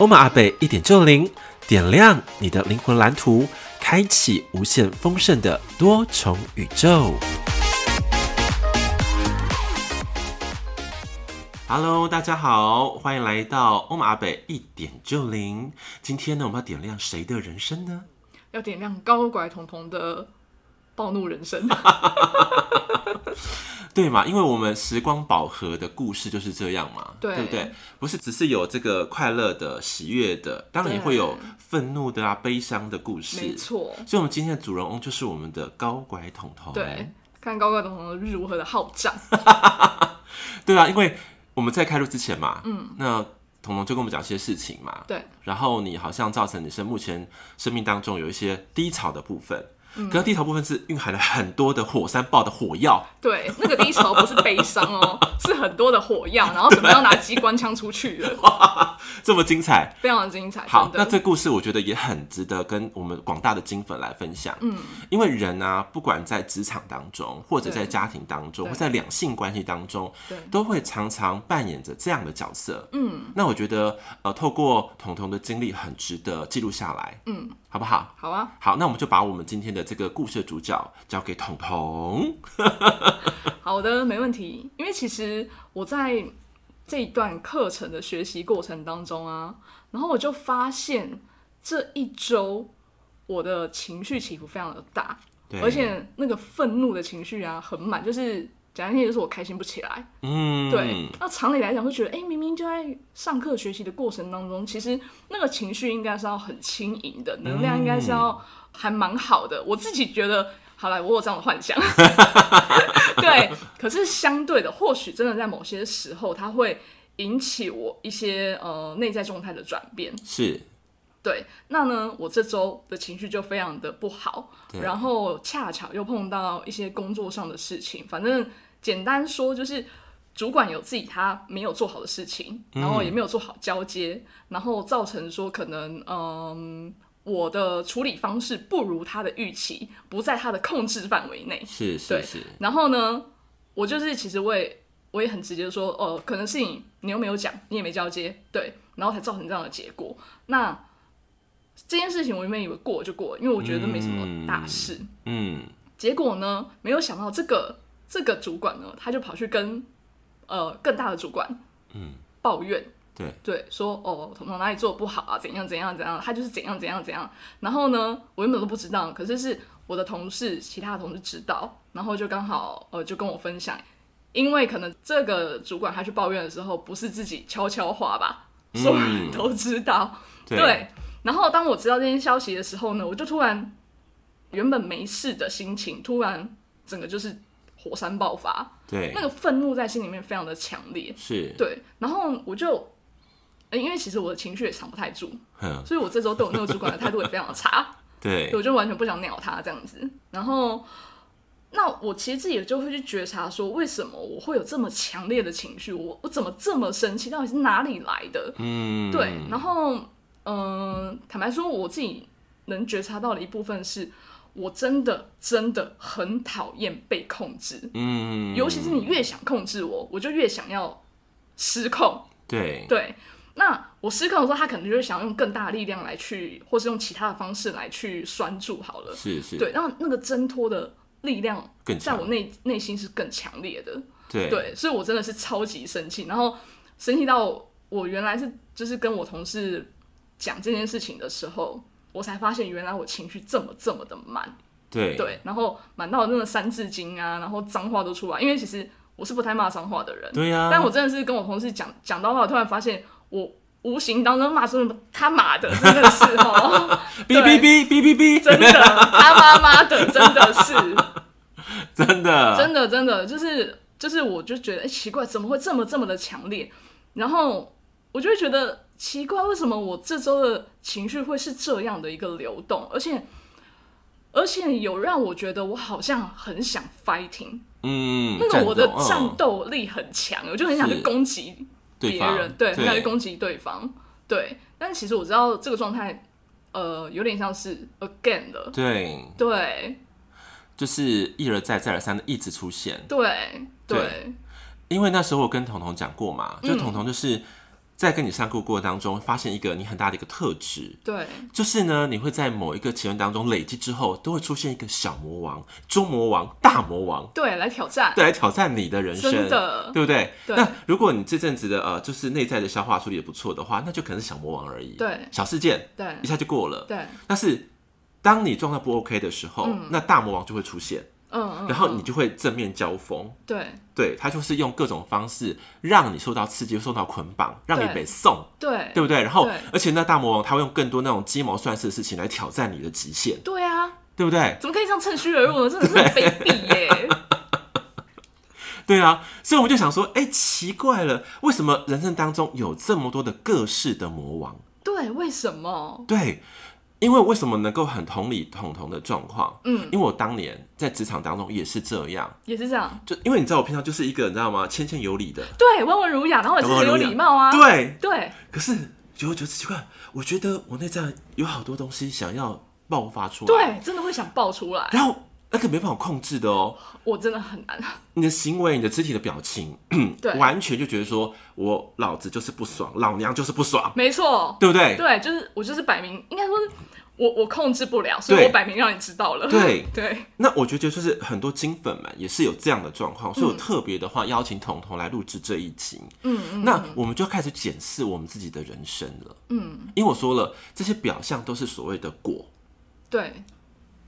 欧玛阿贝一点就灵，点亮你的灵魂蓝图，开启无限丰盛的多重宇宙。Hello，大家好，欢迎来到欧玛阿贝一点就灵。今天呢，我们要点亮谁的人生呢？要点亮高拐彤彤的暴怒人生。对嘛？因为我们时光宝盒的故事就是这样嘛，对，对不对？不是只是有这个快乐的、喜悦的，当然也会有愤怒的啊、悲伤的故事。没错，所以我们今天的主人翁就是我们的高拐彤彤。对，看高拐彤彤如何的好战。对啊，因为。我们在开录之前嘛，嗯，那彤彤就跟我们讲一些事情嘛，对，然后你好像造成你是目前生命当中有一些低潮的部分。可是低潮部分是蕴含了很多的火山爆的火药，对，那个低潮不是悲伤哦，是很多的火药，然后准备要拿机关枪出去了，哇，这么精彩，非常的精彩。好，那这故事我觉得也很值得跟我们广大的金粉来分享，嗯，因为人啊，不管在职场当中，或者在家庭当中，或在两性关系当中，对，都会常常扮演着这样的角色，嗯，那我觉得呃，透过彤彤的经历，很值得记录下来，嗯。好不好？好啊。好，那我们就把我们今天的这个故事的主角交给彤彤。好的，没问题。因为其实我在这一段课程的学习过程当中啊，然后我就发现这一周我的情绪起伏非常的大，而且那个愤怒的情绪啊很满，就是。讲那些就是我开心不起来，嗯，对。那常理来讲会觉得，哎、欸，明明就在上课学习的过程当中，其实那个情绪应该是要很轻盈的，能量应该是要还蛮好的。我自己觉得，好了，我有这样的幻想，对。可是相对的，或许真的在某些时候，它会引起我一些呃内在状态的转变，是。对，那呢，我这周的情绪就非常的不好，然后恰巧又碰到一些工作上的事情，反正简单说就是主管有自己他没有做好的事情，然后也没有做好交接，嗯、然后造成说可能嗯我的处理方式不如他的预期，不在他的控制范围内，是是是，然后呢，我就是其实我也我也很直接说，哦、呃，可能是你你又没有讲，你也没交接，对，然后才造成这样的结果，那。这件事情我原本以为过就过，因为我觉得没什么大事。嗯，嗯，结果呢，没有想到这个这个主管呢，他就跑去跟呃更大的主管嗯。抱怨，对。对，说哦，彤彤哪里做的不好啊，怎样怎样怎样，他就是怎样。怎样怎样。然后呢，我原本都不知道，可是是我的同事，其他的同事知道，然后就刚好呃就跟我分享，因为可能这个主管他去抱怨的时候，不是自己悄悄话吧，所有人都知道，嗯、对。对。然后当我知道这件消息的时候呢，我就突然原本没事的心情，突然整个就是火山爆发。对，那个愤怒在心里面非常的强烈。是，对。然后我就，因为其实我的情绪也藏不太住，所以我这周对我那个主管的态度也非常的差。对，我就完全不想鸟他这样子。然后，那我其实自己也就会去觉察说，为什么我会有这么强烈的情绪？我我怎么这么生气？到底是哪里来的？嗯，对。然后。嗯，坦白说，我自己能觉察到的一部分是，我真的真的很讨厌被控制。嗯，尤其是你越想控制我，我就越想要失控。对对，那我失控的时候，他可能就是想用更大的力量来去，或是用其他的方式来去拴住好了。是是，对，然后那个挣脱的力量，在我内内心是更强烈的。对对，所以我真的是超级生气，然后生气到我原来是就是跟我同事。讲这件事情的时候，我才发现原来我情绪这么这么的满，对对，然后满到那个三字经啊，然后脏话都出来。因为其实我是不太骂脏话的人，对呀、啊。但我真的是跟我同事讲讲到话，我突然发现我无形当中骂出什么他妈的，真的是哦，哔哔哔哔哔哔，真的他妈妈的，真的是 真的真的真的就是就是，我就觉得哎、欸、奇怪，怎么会这么这么的强烈？然后。我就会觉得奇怪，为什么我这周的情绪会是这样的一个流动，而且而且有让我觉得我好像很想 fighting，嗯，那种我的战斗力很强，嗯、我就很想去攻击别人，对，很想去攻击对方，对。但其实我知道这个状态，呃，有点像是 again 的，对。对，就是一而再再而三的一直出现，对对。对。因为那时候我跟彤彤讲过嘛，就彤彤就是在跟你上课过程当中，发现一个你很大的一个特质，对，就是呢，你会在某一个阶段当中累积之后，都会出现一个小魔王、中魔王、大魔王，对，来挑战，对，来挑战你的人生，真的，对不对？对。那如果你这阵子的呃，就是内在的消化处理也不错的话，那就可能是小魔王而已，对，小事件，对，一下就过了，对。但是当你状态不 OK 的时候，嗯，那大魔王就会出现。嗯，嗯，然后你就会正面交锋，对，对，他就是用各种方式让你受到刺激，受到捆绑，让你被送，对，对不对？然后，而且那大魔王他会用更多那种鸡毛蒜皮的事情来挑战你的极限，对啊，对不对？怎么可以这样趁虚而入呢？真的是卑鄙耶！对啊，所以我们就想说，哎，奇怪了，为什么人生当中有这么多的各式的魔王？对，为什么？对。因为为什么能够很同理彤彤的状况？嗯，因为我当年在职场当中也是这样，也是这样。就因为你知道我平常就是一个你知道吗，谦谦有礼的，对，温文儒雅，然后也是很有礼貌啊，对对。可是久而久之奇怪，我觉得我内在有好多东西想要爆发出来，对，真的会想爆出来，然后那个没办法控制的哦，我真的很难。你的行为、你的肢体的表情，对，完全就觉得说我老子就是不爽，老娘就是不爽，没错，对不对？对，就是我就是摆明，应该说。我我控制不了，所以我摆明让你知道了。对 对，那我觉得就是很多金粉们也是有这样的状况，所以我特别的话邀请彤彤来录制这一集。嗯嗯，那我们就开始检视我们自己的人生了。嗯，因为我说了，这些表象都是所谓的果，对，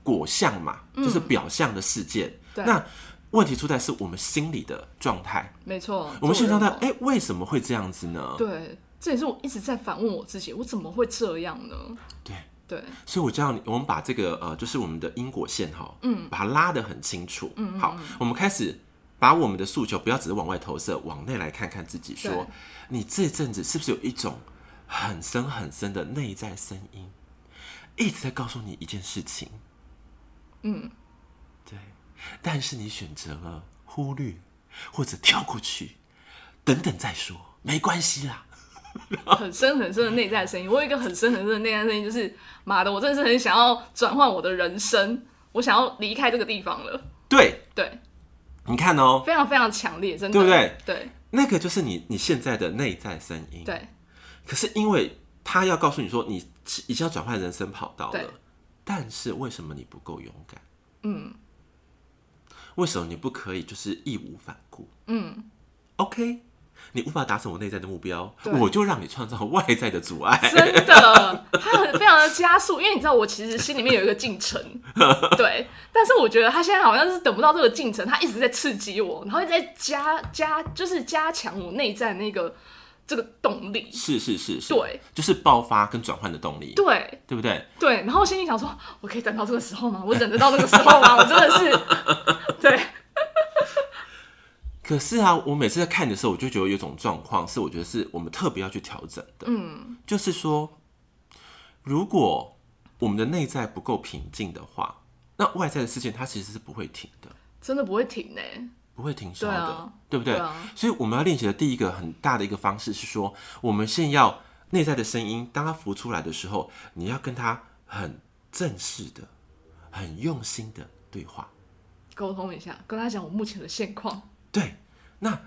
果相嘛，就是表象的事件。对，那问题出在是我们心理的状态。没错，我们心理状态，哎，为什么会这样子呢？对，这也是我一直在反问我自己，我怎么会这样呢？对。对，所以我叫你，我们把这个呃，就是我们的因果线哈，嗯，把它拉得很清楚。嗯，好，我们开始把我们的诉求不要只是往外投射，往内来看看自己说，说你这阵子是不是有一种很深很深的内在声音，一直在告诉你一件事情？嗯，对，但是你选择了忽略或者跳过去，等等再说，没关系啦。很深很深的内在声音，我有一个很深很深的内在声音，就是妈的，我真的是很想要转换我的人生，我想要离开这个地方了。对对，你看哦、喔，非常非常强烈，真的，对不对？对，那个就是你你现在的内在声音。对，可是因为他要告诉你说，你已经要转换人生跑道了，但是为什么你不够勇敢？嗯，为什么你不可以就是义无反顾？嗯，OK。你无法达成我内在的目标，我就让你创造外在的阻碍。真的，他很非常的加速，因为你知道，我其实心里面有一个进程，对。但是我觉得他现在好像是等不到这个进程，他一直在刺激我，然后一直在加加，就是加强我内在那个这个动力。是是是是，对，就是爆发跟转换的动力。对，对不对？对。然后心里想说，我可以等到这个时候吗？我忍得到那个时候吗？我真的是，对。可是啊，我每次在看的时候，我就觉得有一种状况是，我觉得是我们特别要去调整的。嗯，就是说，如果我们的内在不够平静的话，那外在的事件它其实是不会停的，真的不会停呢，不会停烧的，对啊，对不对？对啊。所以我们要练习的第一个很大的一个方式是说，我们先要内在的声音，当它浮出来的时候，你要跟他很正式的、很用心的对话，沟通一下，跟他讲我目前的现况。对，那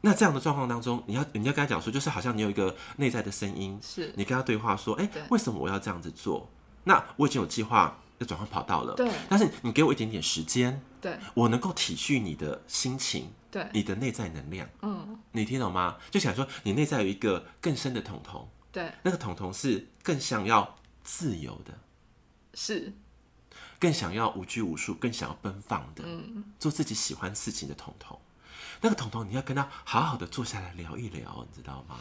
那这样的状况当中，你要你要跟他讲说，就是好像你有一个内在的声音，是你跟他对话说，哎，为什么我要这样子做？那我已经有计划要转换跑道了，对。但是你给我一点点时间，对，我能够体恤你的心情，对，你的内在能量，嗯，你听懂吗？就想说你内在有一个更深的彤彤，对，那个彤彤是更想要自由的，是。更想要无拘无束，更想要奔放的，嗯，做自己喜欢事情的彤彤。那个彤彤，你要跟他好好的坐下来聊一聊，你知道吗？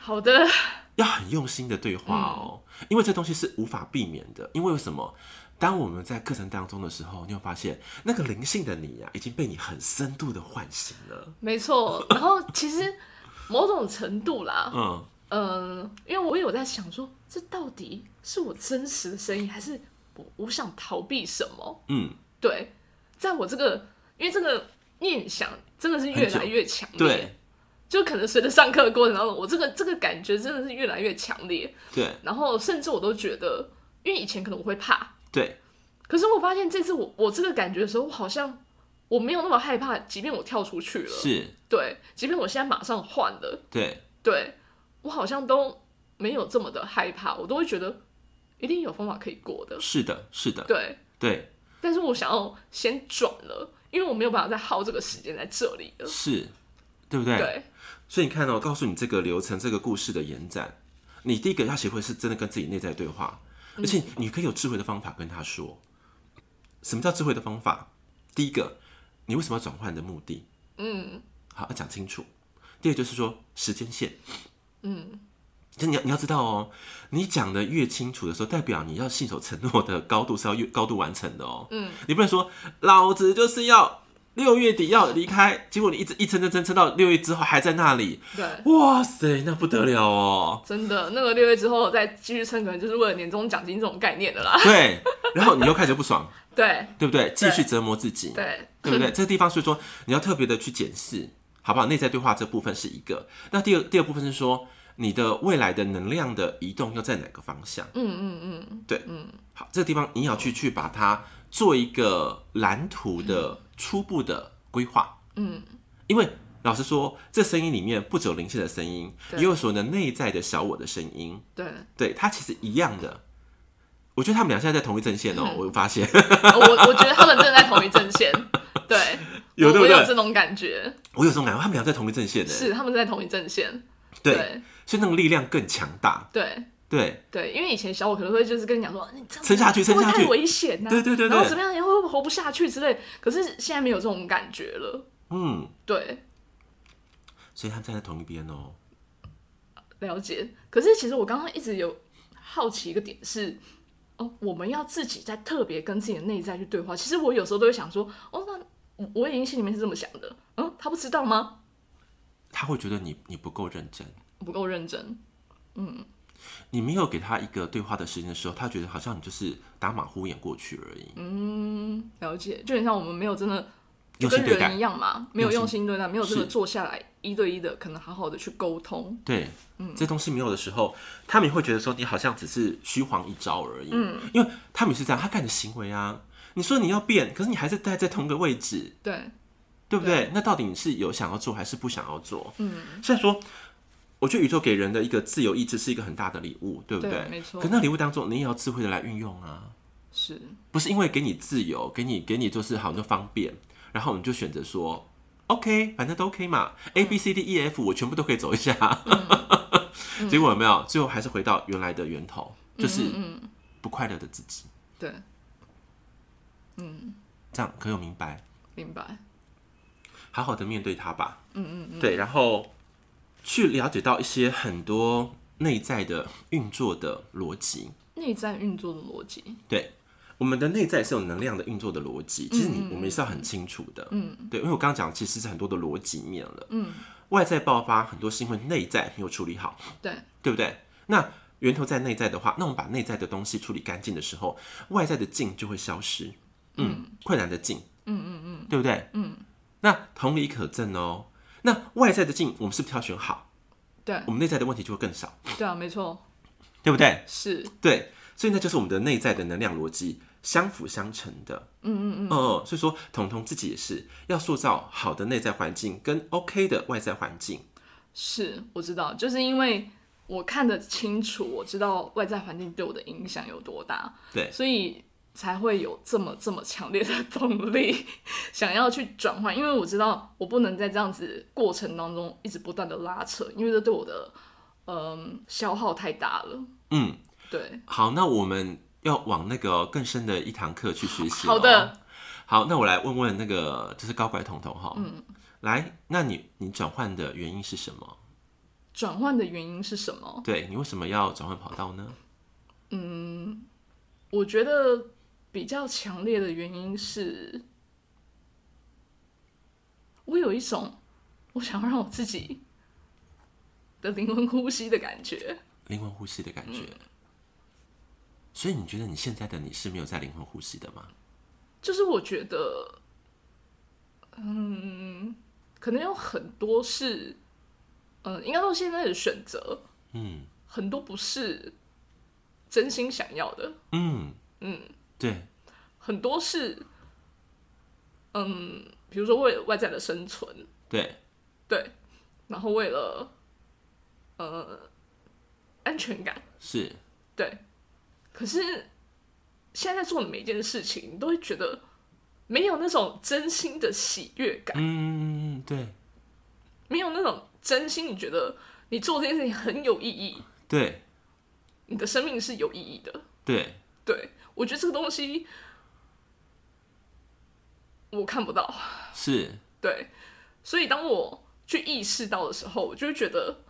好的，要很用心的对话哦，嗯、因为这东西是无法避免的。因为为什么？当我们在课程当中的时候，你会发现那个灵性的你呀、啊，已经被你很深度的唤醒了。没错，然后其实某种程度啦，嗯，呃，因为我有在想说，这到底是我真实的声音，还是我我想逃避什么？嗯，对，在我这个，因为这个念想真的是越来越强烈，对，就可能随着上课的过程当中，我这个这个感觉真的是越来越强烈，对，然后甚至我都觉得，因为以前可能我会怕，对，可是我发现这次我我这个感觉的时候，我好像。我没有那么害怕，即便我跳出去了，是。对，即便我现在马上换了，对，对。我好像都没有这么的害怕，我都会觉得一定有方法可以过的。是的，是的，对。对。但是我想要先转了，因为我没有办法再耗这个时间在这里了，是，对不对？对。所以你看哦，告诉你这个流程，这个故事的延展，你第一个要学会是真的跟自己内在对话，而且你可以有智慧的方法跟他说。什么叫智慧的方法？第一个。你为什么要转换的目的？嗯，好，要讲清楚。第二就是说时间线，嗯，就你要你要知道哦，你讲的越清楚的时候，代表你要信守承诺的高度是要越高度完成的哦。嗯，你不能说老子就是要六月底要离开，结果你一直一撑撑撑撑到六月之后还在那里。对，哇塞，那不得了哦！真的，那个六月之后再继续撑，可能就是为了年终奖金这种概念的啦。对，然后你又开始不爽。对，对不对？继续折磨自己，对，对不对？这个地方，所以说你要特别的去检视，好不好？内在对话这部分是一个。那第二第二部分是说，你的未来的能量的移动要在哪个方向？嗯嗯嗯，对，嗯，好，这个地方你要去去把它做一个蓝图的初步的规划。嗯，因为老实说，这声音里面不只有灵性的声音，也有所谓的内在的小我的声音。对，对，它其实一样的。我觉得他们俩现在在同一阵线哦、喔，嗯、我发现。我我觉得他们真的在同一阵线，对，有对不对？我有这种感觉，我有这种感觉，他们俩在同一阵线呢。是，他们在同一阵线。对，对所以那种力量更强大。对对对，因为以前小我可能会就是跟你讲说，你撑下去，撑下去，太危险呐、啊。对对对，对，然后怎么样，你会不会活不下去之类。可是现在没有这种感觉了。嗯，对。所以他们站在同一边哦、喔。了解。可是其实我刚刚一直有好奇一个点是。哦，我们要自己在特别跟自己的内在去对话。其实我有时候都会想说，哦，那我已经心里面是这么想的。嗯，他不知道吗？他会觉得你你不够认真，不够认真。嗯，你没有给他一个对话的时间的时候，他觉得好像你就是打马虎眼过去而已。嗯，了解，就很像我们没有真的。就跟人一样嘛，没有用心对待，没有真的坐下来一对一的，可能好好的去沟通。对，嗯，这东西没有的时候，他们也会觉得说你好像只是虚晃一招而已。嗯，因为他们是这样，他看你的行为啊，你说你要变，可是你还是待在同个位置。对，对不对？那到底你是有想要做还是不想要做？嗯，虽然说，我觉得宇宙给人的一个自由意志是一个很大的礼物，对不对？没错。可那礼物当中，你也要智慧的来运用啊。是，不是因为给你自由，给你给你就是好多方便。然后你就选择说，OK，反正都 OK 嘛，A B C D E F 我全部都可以走一下。结果有没有？最后还是回到原来的源头，就是不快乐的自己。对，嗯，这样可有明白？明白。好好的面对它吧。嗯嗯嗯。对，然后去了解到一些很多内在的运作的逻辑。内在运作的逻辑。对。我们的内在是有能量的运作的逻辑，其实你我们也是要很清楚的，嗯，对，因为我刚刚讲其实是很多的逻辑面了，嗯，外在爆发很多是因为内在没有处理好，对，对不对？那源头在内在的话，那我们把内在的东西处理干净的时候，外在的境就会消失，嗯，困难的境，嗯嗯嗯，对不对？嗯，那同理可证哦，那外在的镜我们是不是挑选好？对，我们内在的问题就会更少，对啊，没错，对不对？是，对，所以那就是我们的内在的能量逻辑。相辅相成的，嗯嗯嗯，哦，所以说彤彤自己也是要塑造好的内在环境跟 OK 的外在环境。是，我知道，就是因为我看得清楚，我知道外在环境对我的影响有多大，对，所以才会有这么这么强烈的动力想要去转换，因为我知道我不能在这样子过程当中一直不断的拉扯，因为这对我的嗯、呃、消耗太大了。嗯，对。好，那我们。要往那个更深的一堂课去学习。好的，好，那我来问问那个就是高拐彤彤哈，嗯，来，那你你转换的原因是什么？转换的原因是什么？对，你为什么要转换跑道呢？嗯，我觉得比较强烈的原因是，我有一种我想要让我自己的灵魂呼吸的感觉，灵魂呼吸的感觉。嗯、所以你觉得你现在的你是没有在灵魂呼吸的吗？就是我觉得，嗯，可能有很多是，嗯、呃，应该说现在的选择，嗯，很多不是真心想要的，嗯。嗯，对，很多是，嗯，比如说为了外在的生存，对。对，然后为了，呃，安全感，是，对，可是。现在做的每一件事情，你都会觉得没有那种真心的喜悦感。嗯，对，没有那种真心，你觉得你做这件事情很有意义。对，你的生命是有意义的。对，对，我觉得这个东西我看不到。是，对，所以当我去意识到的时候，我就会觉得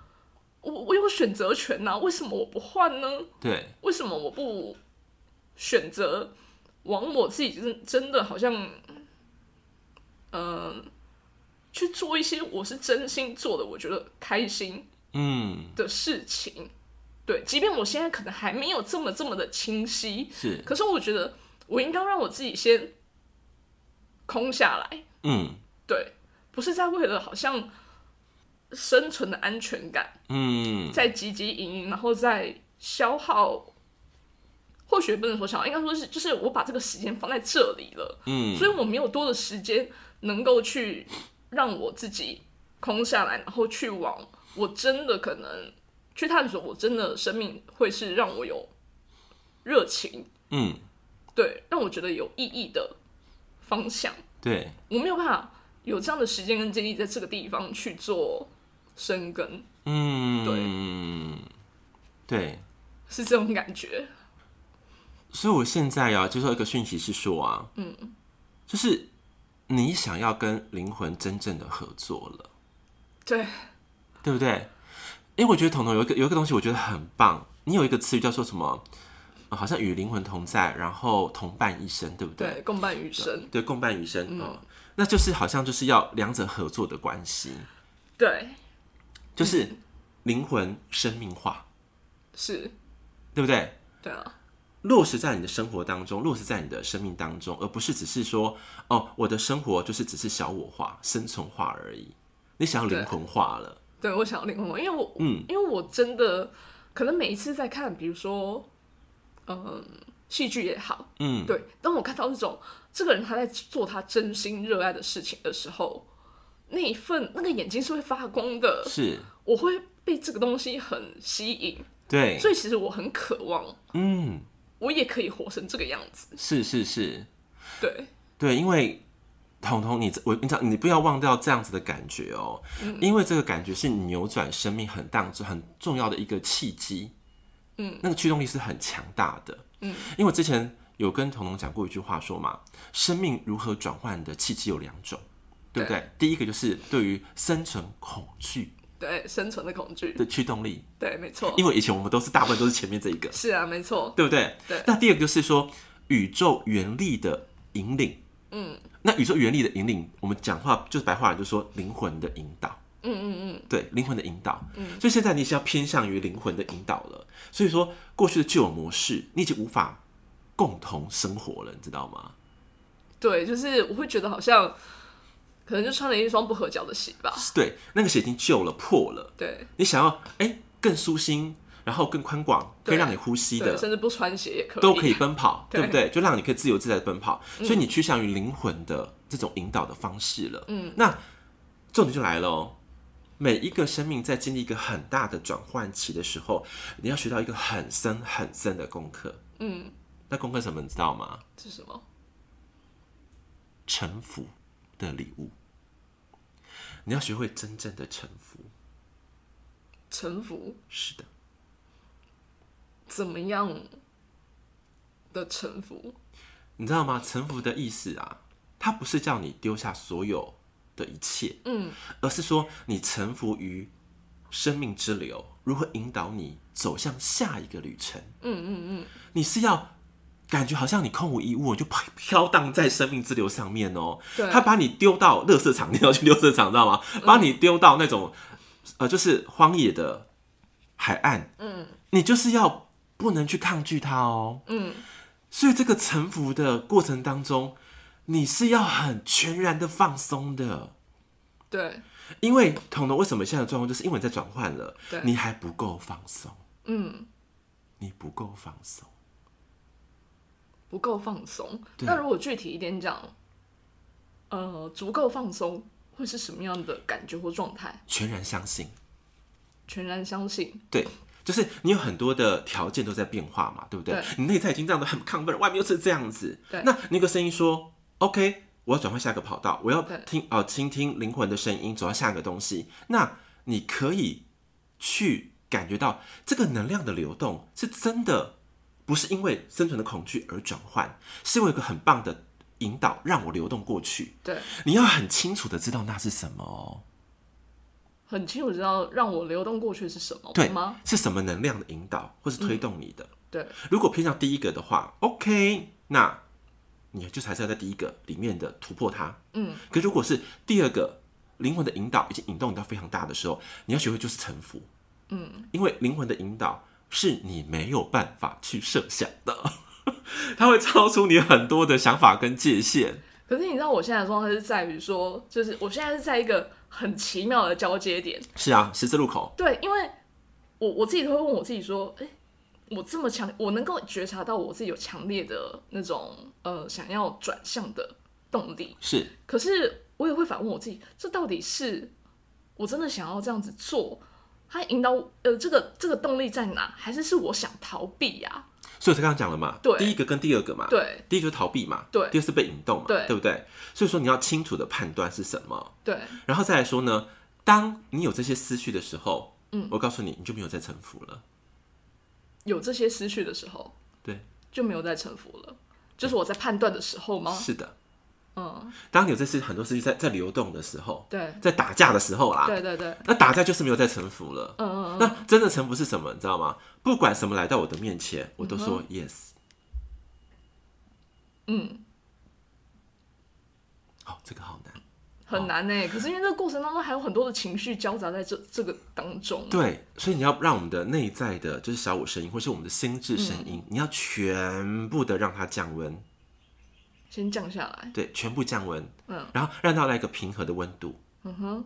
我我有选择权呐，为什么我不换呢？对，为什么我不？选择往我自己真真的好像，嗯、呃，去做一些我是真心做的，我觉得开心，嗯的事情。嗯、对，即便我现在可能还没有这么这么的清晰，是，可是我觉得我应该让我自己先空下来。嗯，对，不是在为了好像生存的安全感，嗯，在汲汲营营，然后再消耗。或许不能说消耗，应该说是，就是我把这个时间放在这里了，嗯，所以我没有多的时间能够去让我自己空下来，然后去往我真的可能去探索，我真的生命会是让我有热情，嗯，对，让我觉得有意义的方向，对，我没有办法有这样的时间跟精力在这个地方去做生根，嗯，对，对，是这种感觉。所以，我现在要接受一个讯息是说啊，嗯，就是你想要跟灵魂真正的合作了，对，对不对？因为我觉得彤彤有一个有一个东西，我觉得很棒。你有一个词语叫做什么？好像与灵魂同在，然后同伴一生，对不对？对，共伴余生，对，共伴余生，嗯，那就是好像就是要两者合作的关系，对，就是灵魂生命化，是，对不对？对啊。落实在你的生活当中，落实在你的生命当中，而不是只是说哦，我的生活就是只是小我化、生存化而已。你想要灵魂化了？对，我想要灵魂化，因为我嗯，因为我真的可能每一次在看，比如说嗯，戏剧也好，嗯，对，当我看到这种这个人他在做他真心热爱的事情的时候，那一份那个眼睛是会发光的，是，我会被这个东西很吸引，对，所以其实我很渴望，嗯。我也可以活成这个样子，是是是，对。对，因为彤彤，你我你讲，你不要忘掉这样子的感觉哦，嗯、因为这个感觉是你扭转生命很当很重要的一个契机，嗯，那个驱动力是很强大的，嗯，因为我之前有跟彤彤讲过一句话说嘛，生命如何转换的契机有两种，对不对？对第一个就是对于生存恐惧。对生存的恐惧的驱动力，对，没错。因为以前我们都是大部分都是前面这一个，是啊，没错，对不对？对。那第二个就是说宇宙原力的引领，嗯，那宇宙原理的引领，我们讲话就是白话，就是说灵魂的引导，嗯嗯嗯，对，灵魂的引导，嗯。所以现在你是要偏向于灵魂的引导了，所以说过去的旧有模式，你已经无法共同生活了，你知道吗？对，就是我会觉得好像。可能就穿了一双不合脚的鞋吧。对，那个鞋已经旧了、破了。对，你想要哎、欸、更舒心，然后更宽广，可以让你呼吸的，甚至不穿鞋也可以，都可以奔跑，对，对不对？就让你可以自由自在的奔跑。嗯、所以你趋向于灵魂的这种引导的方式了。嗯，那重点就来了哦。每一个生命在经历一个很大的转换期的时候，你要学到一个很深很深的功课。嗯，那功课什么你知道吗？是什么？臣服的礼物。你要学会真正的臣服。臣服？是的。怎么样的臣服？你知道吗？臣服的意思啊，它不是叫你丢下所有的一切，嗯，而是说你臣服于生命之流，如何引导你走向下一个旅程。嗯嗯嗯，你是要。感觉好像你空无一物，就飘飘荡在生命之流上面哦。对，他把你丢到垃圾场，你要去垃圾场，知道吗？把你丢到那种呃，就是荒野的海岸，嗯，你就是要不能去抗拒它哦，嗯，所以这个臣服的过程当中，你是要很全然的放松的，对，因为彤彤为什么现在的状况，就是因为你在转换了，对。你还不够放松，嗯，你不够放松，不够放松。对。那如果具体一点讲，呃，足够放松会是什么样的感觉或状态？全然相信，全然相信，对。就是你有很多的条件都在变化嘛，对不对？对你内在已经这样的很亢奋，外面又是这样子。对那那个声音说：“OK，我要转换下一个跑道，我要听哦，倾听灵魂的声音，走到下一个东西。”那你可以去感觉到这个能量的流动是真的，不是因为生存的恐惧而转换，是因为有一个很棒的引导让我流动过去。对，你要很清楚的知道那是什么哦。很清楚知道让我流动过去是什么，对吗？是什么能量的引导，或是推动你的？对，如果偏向第一个的话，OK，那你就还是要在第一个里面的突破它。嗯，可如果是第二个灵魂的引导已经引动你到非常大的时候，你要学会就是臣服。嗯，因为灵魂的引导是你没有办法去设想的，它会超出你很多的想法跟界限。可是你知道我现在的状态是在于说，就是我现在是在一个很奇妙的交接点。是啊，十字路口。对，因为我我自己都会问我自己说，哎、欸，我这么强，我能够觉察到我自己有强烈的那种呃想要转向的动力。是，可是我也会反问我自己，这到底是我真的想要这样子做？它引导呃这个这个动力在哪？还是是我想逃避呀、啊？所以我才刚刚讲了嘛，对。第一个跟第二个嘛，对，第一个就是逃避嘛，对，第二是被引动嘛，对，对不对？所以说你要清楚的判断是什么，对，然后再来说呢，当你有这些思绪的时候，嗯，我告诉你，你就没有再臣服了。有这些思绪的时候，对，就没有再臣服了，就是我在判断的时候吗？是的。嗯，当你有这些很多事情在在流动的时候，对，在打架的时候啦，对对对，那打架就是没有再臣服了。嗯嗯嗯。那真的臣服是什么？你知道吗？不管什么来到我的面前，我都说 yes。嗯。哦，这个好难，很难呢。可是因为这个过程当中还有很多的情绪交杂在这这个当中。对，所以你要让我们的内在的，就是小我声音，或是我们的心智声音，你要全部的让它降温。先降下来，对，全部降温，嗯，然后让它来一个平和的温度，嗯哼，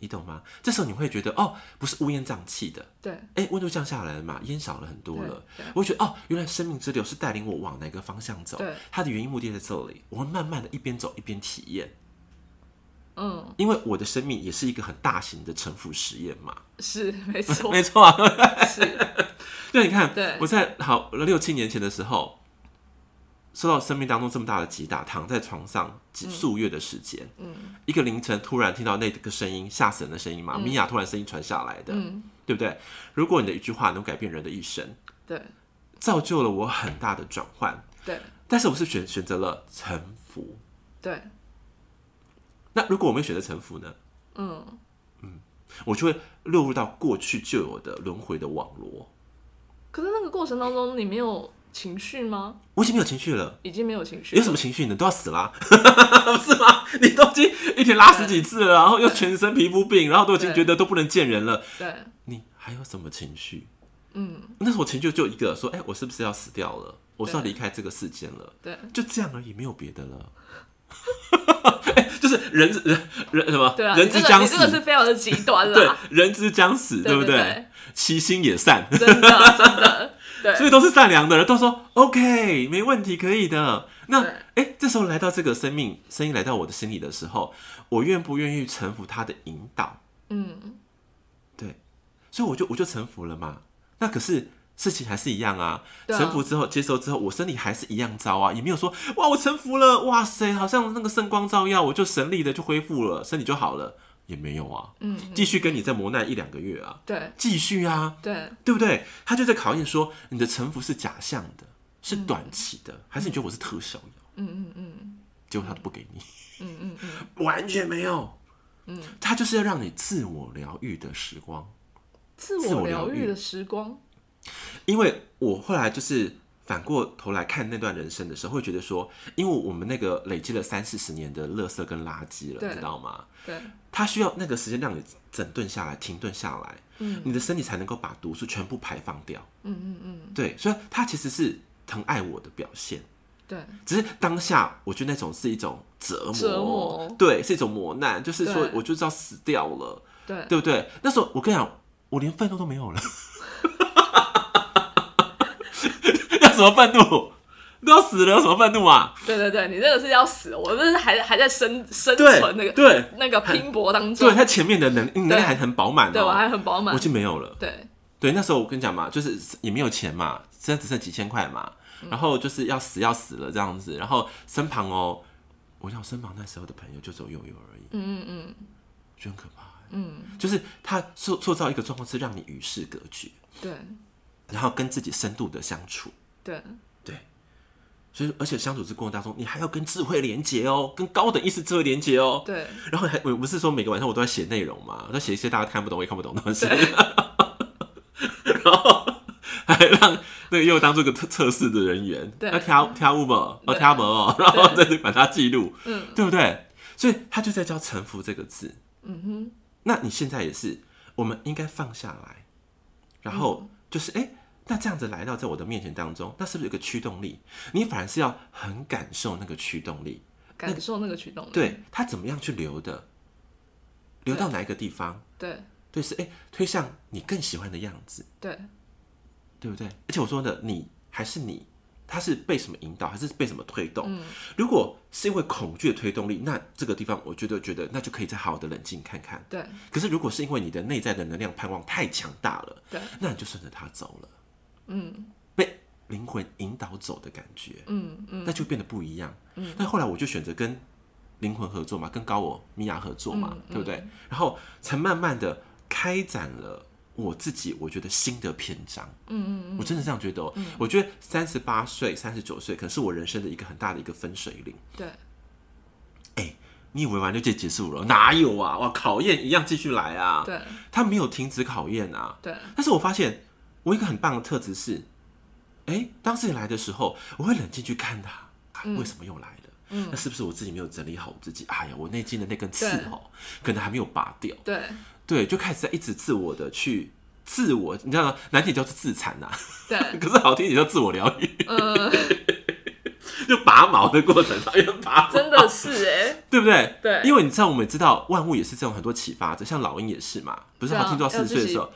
你懂吗？这时候你会觉得，哦，不是乌烟瘴气的，对，哎，温度降下来了嘛，烟少了很多了，我会觉得，哦，原来生命之流是带领我往哪个方向走，对，它的原因目的在这里，我会慢慢的一边走一边体验，嗯，因为我的生命也是一个很大型的臣服实验嘛，是没错，没错。啊，是，对，你看，对，我在好六七年前的时候。受到生命当中这么大的击打，躺在床上几数月的时间，嗯，一个凌晨突然听到那个声音，吓死人的声音嘛，米娅突然声音传下来的，嗯，对不对？如果你的一句话能改变人的一生，对，造就了我很大的转换，对，但是我是选选择了臣服，对，那如果我没有选择臣服呢？嗯。嗯，我就会落入到过去就有的轮回的网络。可是那个过程当中，你没有。情绪吗？我已经没有情绪了，已经没有情绪。有什么情绪呢？都要死啦，是吗？你都已经一天拉十几次了，然后又全身皮肤病，然后都已经觉得都不能见人了。对，你还有什么情绪？嗯，那时候我情绪就一个，说，哎、欸，我是不是要死掉了？我是要离开这个世间了？对，就这样而已，没有别的了。就是人人人什么？对啊，人之将死，这个是非常的极端了。对，人之将死，对不对？其心也善，真的真的。对所以都是善良的人，都说 OK，没问题，可以的。那哎、欸，这时候来到这个生命声音来到我的心里的时候，我愿不愿意臣服他的引导？嗯，对，所以我就我就臣服了嘛。那可是事情还是一样啊。臣、啊、服之后，接受之后，我身体还是一样糟啊，也没有说哇，我臣服了，哇塞，好像那个圣光照耀，我就神力的就恢复了，身体就好了。也没有啊，嗯，继续跟你再磨难一两个月啊，对，继续啊，对，对不对？他就在考验说，你的臣服是假象的，是短期的，还是你觉得我是特效药？嗯嗯嗯，结果他都不给你，嗯嗯嗯，完全没有，嗯，他就是要让你自我疗愈的时光，自我疗愈的时光，因为我后来就是。反过头来看那段人生的时候，会觉得说，因为我们那个累积了三四十年的垃圾跟垃圾了，你知道吗？对，它需要那个时间让你整顿下来、停顿下来，嗯，你的身体才能够把毒素全部排放掉。嗯嗯嗯，对，所以它其实是疼爱我的表现。对，只是当下我觉得那种是一种折磨，折磨对，是一种磨难，就是说我就是要死掉了，对，对不对？那时候我跟你讲，我连愤怒都没有了，要什么愤怒？都要死了，有什么愤怒啊？对对对，你这个是要死，我这是还还在生生存那个对那个拼搏当中，对，他前面的能能量还很饱满哦，对我还很饱满。我，就没有了。对。对，那时候我跟你讲嘛，就是也没有钱嘛，现在只剩几千块嘛，然后就是要死要死了这样子，然后身旁哦，我想身旁那时候的朋友就只有悠悠而已，嗯嗯嗯，就很可怕，嗯，就是他塑塑造一个状况是让你与世隔绝，对。然后跟自己深度的相处，对。所以而且相处之过程当中，你还要跟智慧连接哦，跟高等意识智慧连接哦，对。然后还我不是说每个晚上我都在写内容嘛，我在写一些大家看不懂我也看不懂的东西，然后还让那个又当做个测测试的人员，对。要挑挑五本，要对挑本哦，然后再去把它记录，嗯。对不对？所以他就在教臣服这个字。嗯哼，那你现在也是，我们应该放下来，然后就是哎、诶那这样子来到在我的面前当中，那是不是有个驱动力？你反而是要很感受那个驱动力，感受那个驱动力，对它怎么样去流的，流到哪一个地方？对对，是哎、推向你更喜欢的样子，对对不对？而且我说的你还是你，它是被什么引导，还是被什么推动？嗯如果是因为恐惧的推动力，那这个地方我觉得觉得那就可以再好好的冷静看看。对可是如果是因为你的内在的能量盼望太强大了，对，那你就顺着它走了，嗯被灵魂引导走的感觉，嗯嗯，那就变得不一样。嗯，但后来我就选择跟灵魂合作嘛，跟高我米娅合作嘛，嗯对不对？然后才慢慢的开展了我自己，我觉得新的篇章。嗯嗯嗯，我真的这样觉得哦、我觉得三十八岁、三十九岁，可能是我人生的一个很大的一个分水岭。对你以为完就这结束了？哪有啊！哇，考验一样继续来啊！对他没有停止考验啊。对但是我发现我一个很棒的特质是，哎、当事情来的时候，我会冷静去看他、啊，为什么又来了？嗯那是不是我自己没有整理好我自己？哎呀，我内心的那根刺哦，可能还没有拔掉。对对，就开始在一直自我的去自我，你知道吗？难听叫做自残呐、啊，对，可是好听点叫自我疗愈。嗯，就拔毛的过程上，要拔毛，真的是哎，对不对？对因为你知道，我们知道万物也是这种很多启发者，像老鹰也是嘛，不是好听到四十岁的时要候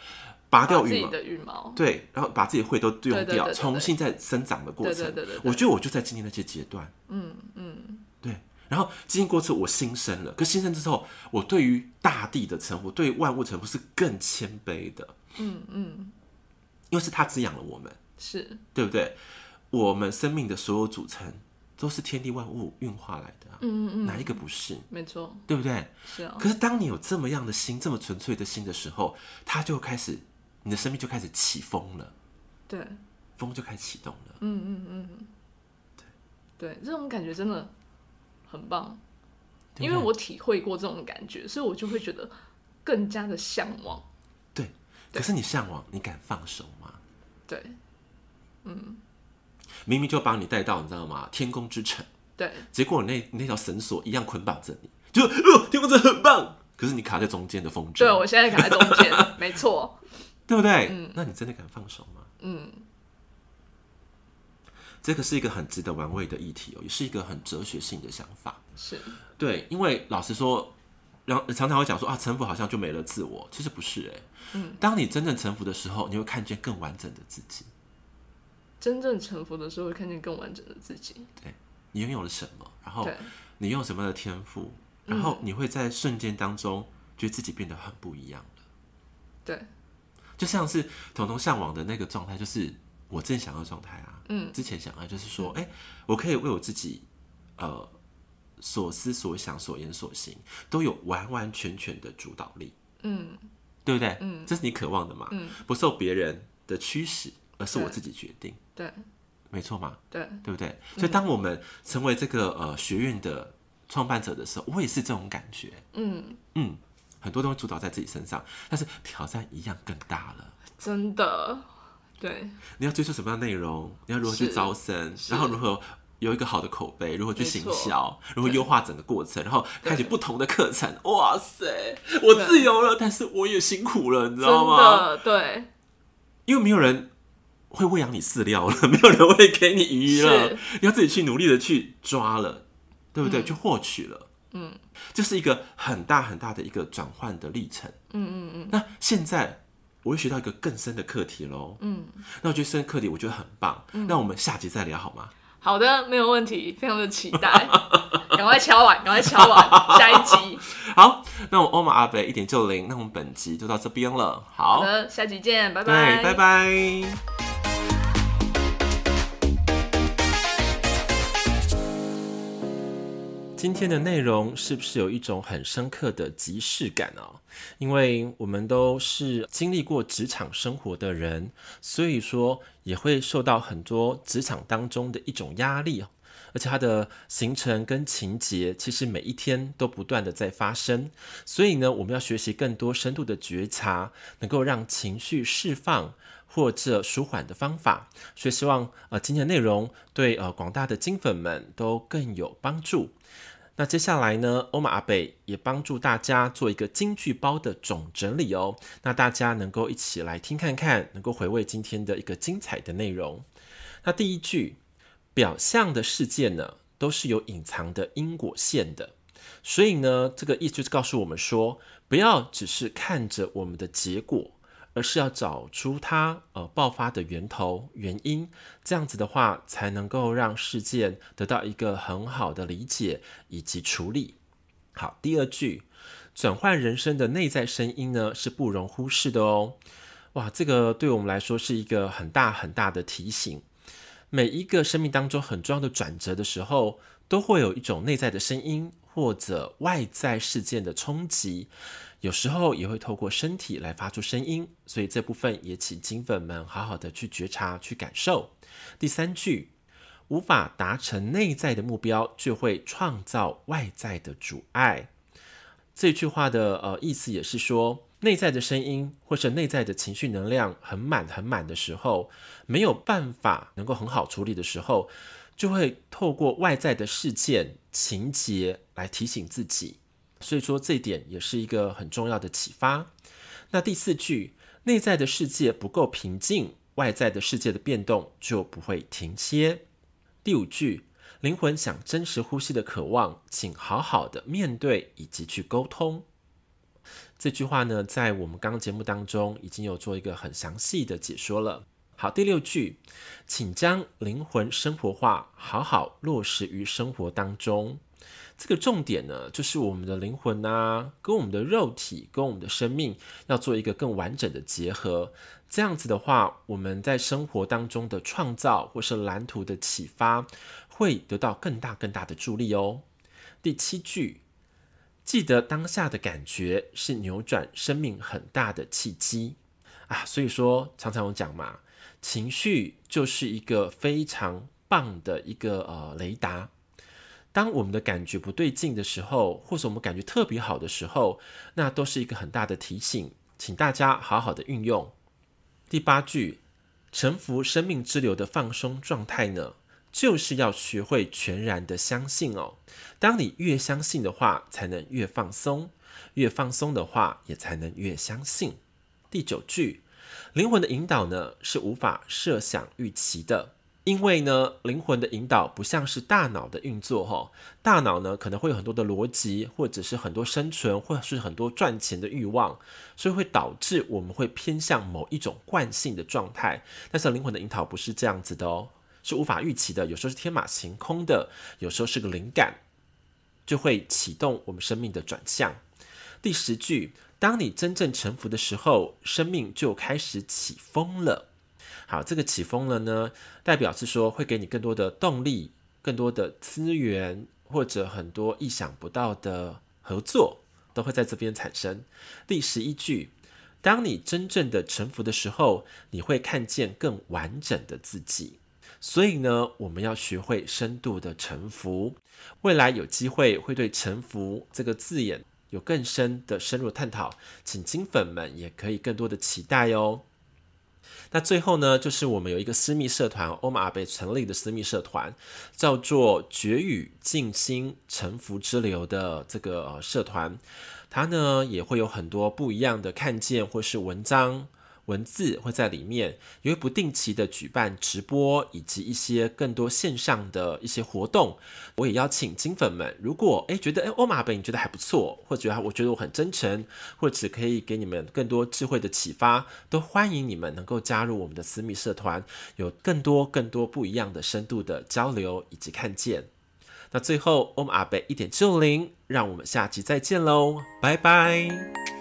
拔掉自己羽毛，的羽毛，对，然后把自己的喙都用掉，重新再生长的过程。对对对对对我觉得我就在经历那些阶段，嗯嗯对。然后经历过之后，我新生了。可新生之后，我对于大地的臣服，对于万物臣服是更谦卑的，嗯嗯，因为是他滋养了我们，是，对不对？我们生命的所有组成都是天地万物运化来的啊、嗯嗯，哪一个不是？没错，对不对？是啊，可是当你有这么样的心，这么纯粹的心的时候，他就开始，你的生命就开始起风了，对，风就开始启动了。嗯嗯嗯，对。对，这种感觉真的很棒，因为我体会过这种感觉，所以我就会觉得更加的向往。对，可是你向往，你敢放手吗？对。嗯。明明就把你带到，你知道吗？天空之城，对。结果那那条绳索一样捆绑着你，就呃，天空之城很棒，可是你卡在中间的风筝，对，我现在卡在中间，没错，对不对？那你真的敢放手吗？嗯，这个是一个很值得玩味的议题哦，也是一个很哲学性的想法。是，对，因为老实说，然后常常会讲说啊，臣服好像就没了自我，其实不是哎。嗯，当你真正臣服的时候，你会看见更完整的自己。真正臣服的时候，会看见更完整的自己。对你拥有了什么？然后你拥有什么样的天赋？然后你会在瞬间当中觉得自己变得很不一样了。对，就像是彤彤向往的那个状态，就是我正想要的状态啊。嗯，之前想要就是说，哎、我可以为我自己，呃，所思所想、所言所行，都有完完全全的主导力。嗯对不对？嗯这是你渴望的嘛？嗯，不受别人的驱使，而是我自己决定，对没错嘛？对对不对？所以当我们成为这个呃学院的创办者的时候，我也是这种感觉。嗯，嗯，很多东西主导在自己身上，但是挑战一样更大了。真的对，你要追求什么样的内容？你要如何去招生？然后如何有一个好的口碑？如何去行销？如何优化整个过程？然后开启不同的课程。哇塞，我自由了，但是我也辛苦了，你知道吗？对，因为没有人会喂养你饲料了，没有人会给你鱼了，你要自己去努力的去抓了，对不对？去获取了。嗯，这是一个很大很大的一个转换的历程。嗯嗯嗯。那现在我又学到一个更深的课题喽。嗯。那我觉得深课题我觉得很棒。嗯。那我们下集再聊好吗？好的，没有问题，非常的期待。赶快敲碗，赶快敲碗，下一集。好，那我欧玛阿贝一点就零，那我们本集就到这边了。好，好的，下集见，拜拜，拜拜。今天的内容是不是有一种很深刻的即视感哦？因为我们都是经历过职场生活的人，所以说也会受到很多职场当中的一种压力，而且它的形成跟情节其实每一天都不断的在发生，所以呢，我们要学习更多深度的觉察，能够让情绪释放或者舒缓的方法。所以希望呃今天的内容对呃广大的金粉们都更有帮助。那接下来呢，欧玛阿贝也帮助大家做一个金句包的总整理哦。那大家能够一起来听看看，能够回味今天的一个精彩的内容。那第一句，表象的世界呢，都是有隐藏的因果线的。所以呢，这个意思就是告诉我们说，不要只是看着我们的结果。而是要找出它呃爆发的源头原因，这样子的话才能够让事件得到一个很好的理解以及处理。好，第二句，转换人生的内在声音呢，是不容忽视的哦。哇，这个对我们来说是一个很大很大的提醒。每一个生命当中很重要的转折的时候，都会有一种内在的声音或者外在事件的冲击。有时候也会透过身体来发出声音，所以这部分也请金粉们好好的去觉察、去感受。第三句，无法达成内在的目标，就会创造外在的阻碍。这句话的呃意思也是说，内在的声音或是内在的情绪能量很满很满的时候，没有办法能够很好处理的时候，就会透过外在的事件、情节来提醒自己。所以说，这一点也是一个很重要的启发。那第四句，内在的世界不够平静，外在的世界的变动就不会停歇。第五句，灵魂想真实呼吸的渴望，请好好的面对以及去沟通。这句话呢，在我们刚刚节目当中已经有做一个很详细的解说了。好，第六句，请将灵魂生活化，好好落实于生活当中。这个重点呢，就是我们的灵魂啊，跟我们的肉体，跟我们的生命，要做一个更完整的结合。这样子的话，我们在生活当中的创造或是蓝图的启发，会得到更大更大的助力哦。第七句，记得当下的感觉是扭转生命很大的契机啊。所以说，常常有讲嘛，情绪就是一个非常棒的一个呃雷达。当我们的感觉不对劲的时候，或者我们感觉特别好的时候，那都是一个很大的提醒，请大家好好的运用。第八句，臣服生命之流的放松状态呢，就是要学会全然的相信哦。当你越相信的话，才能越放松；越放松的话，也才能越相信。第九句，灵魂的引导呢，是无法设想预期的。因为呢，灵魂的引导不像是大脑的运作，哈，大脑呢可能会有很多的逻辑，或者是很多生存，或者是很多赚钱的欲望，所以会导致我们会偏向某一种惯性的状态。但是灵魂的引导不是这样子的哦，是无法预期的，有时候是天马行空的，有时候是个灵感，就会启动我们生命的转向。第十句，当你真正臣服的时候，生命就开始起风了。好，这个起风了呢，代表是说会给你更多的动力、更多的资源，或者很多意想不到的合作都会在这边产生。第十一句，当你真正的臣服的时候，你会看见更完整的自己。所以呢，我们要学会深度的臣服。未来有机会会对“臣服”这个字眼有更深的深入探讨，请金粉们也可以更多的期待哦。那最后呢，就是我们有一个私密社团，欧玛 ㄚ 贝成立的私密社团，叫做“绝语静心沉浮之流”的这个社团，它呢也会有很多不一样的看见或是文章。文字会在里面，也会不定期的举办直播，以及一些更多线上的一些活动。我也邀请金粉们，如果诶觉得诶欧玛 ㄚ 贝你觉得还不错，或者我觉得我很真诚，或者可以给你们更多智慧的启发，都欢迎你们能够加入我们的私密社团，有更多更多不一样的深度的交流以及看见。那最后欧玛 ㄚ 贝一点就灵，让我们下期再见喽，拜拜。